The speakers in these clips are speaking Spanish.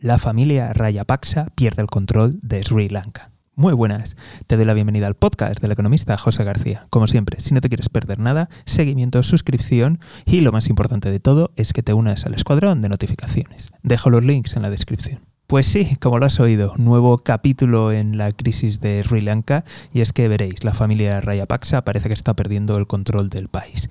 la familia Rayapaksa pierde el control de Sri Lanka. Muy buenas, te doy la bienvenida al podcast del economista José García. Como siempre, si no te quieres perder nada, seguimiento, suscripción y lo más importante de todo es que te unas al escuadrón de notificaciones. Dejo los links en la descripción. Pues sí, como lo has oído, nuevo capítulo en la crisis de Sri Lanka y es que veréis, la familia Rayapaksa parece que está perdiendo el control del país.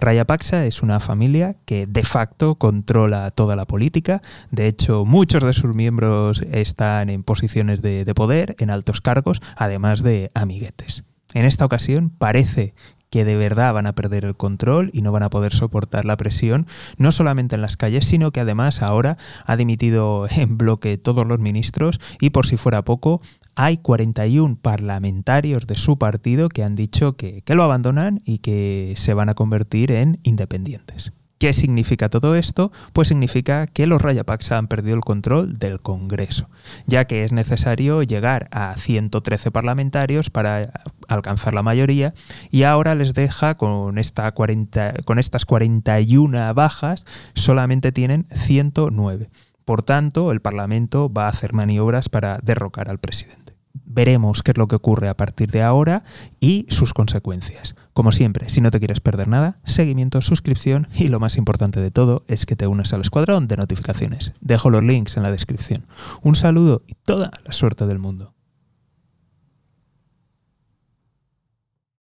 Rayapaksa es una familia que de facto controla toda la política, de hecho muchos de sus miembros están en posiciones de, de poder, en altos cargos, además de amiguetes. En esta ocasión parece que de verdad van a perder el control y no van a poder soportar la presión, no solamente en las calles, sino que además ahora ha dimitido en bloque todos los ministros y por si fuera poco, hay 41 parlamentarios de su partido que han dicho que, que lo abandonan y que se van a convertir en independientes. ¿Qué significa todo esto? Pues significa que los Rayapaksa han perdido el control del Congreso, ya que es necesario llegar a 113 parlamentarios para alcanzar la mayoría y ahora les deja con, esta 40, con estas 41 bajas, solamente tienen 109. Por tanto, el Parlamento va a hacer maniobras para derrocar al presidente veremos qué es lo que ocurre a partir de ahora y sus consecuencias. Como siempre, si no te quieres perder nada, seguimiento, suscripción y lo más importante de todo es que te unas al escuadrón de notificaciones. Dejo los links en la descripción. Un saludo y toda la suerte del mundo.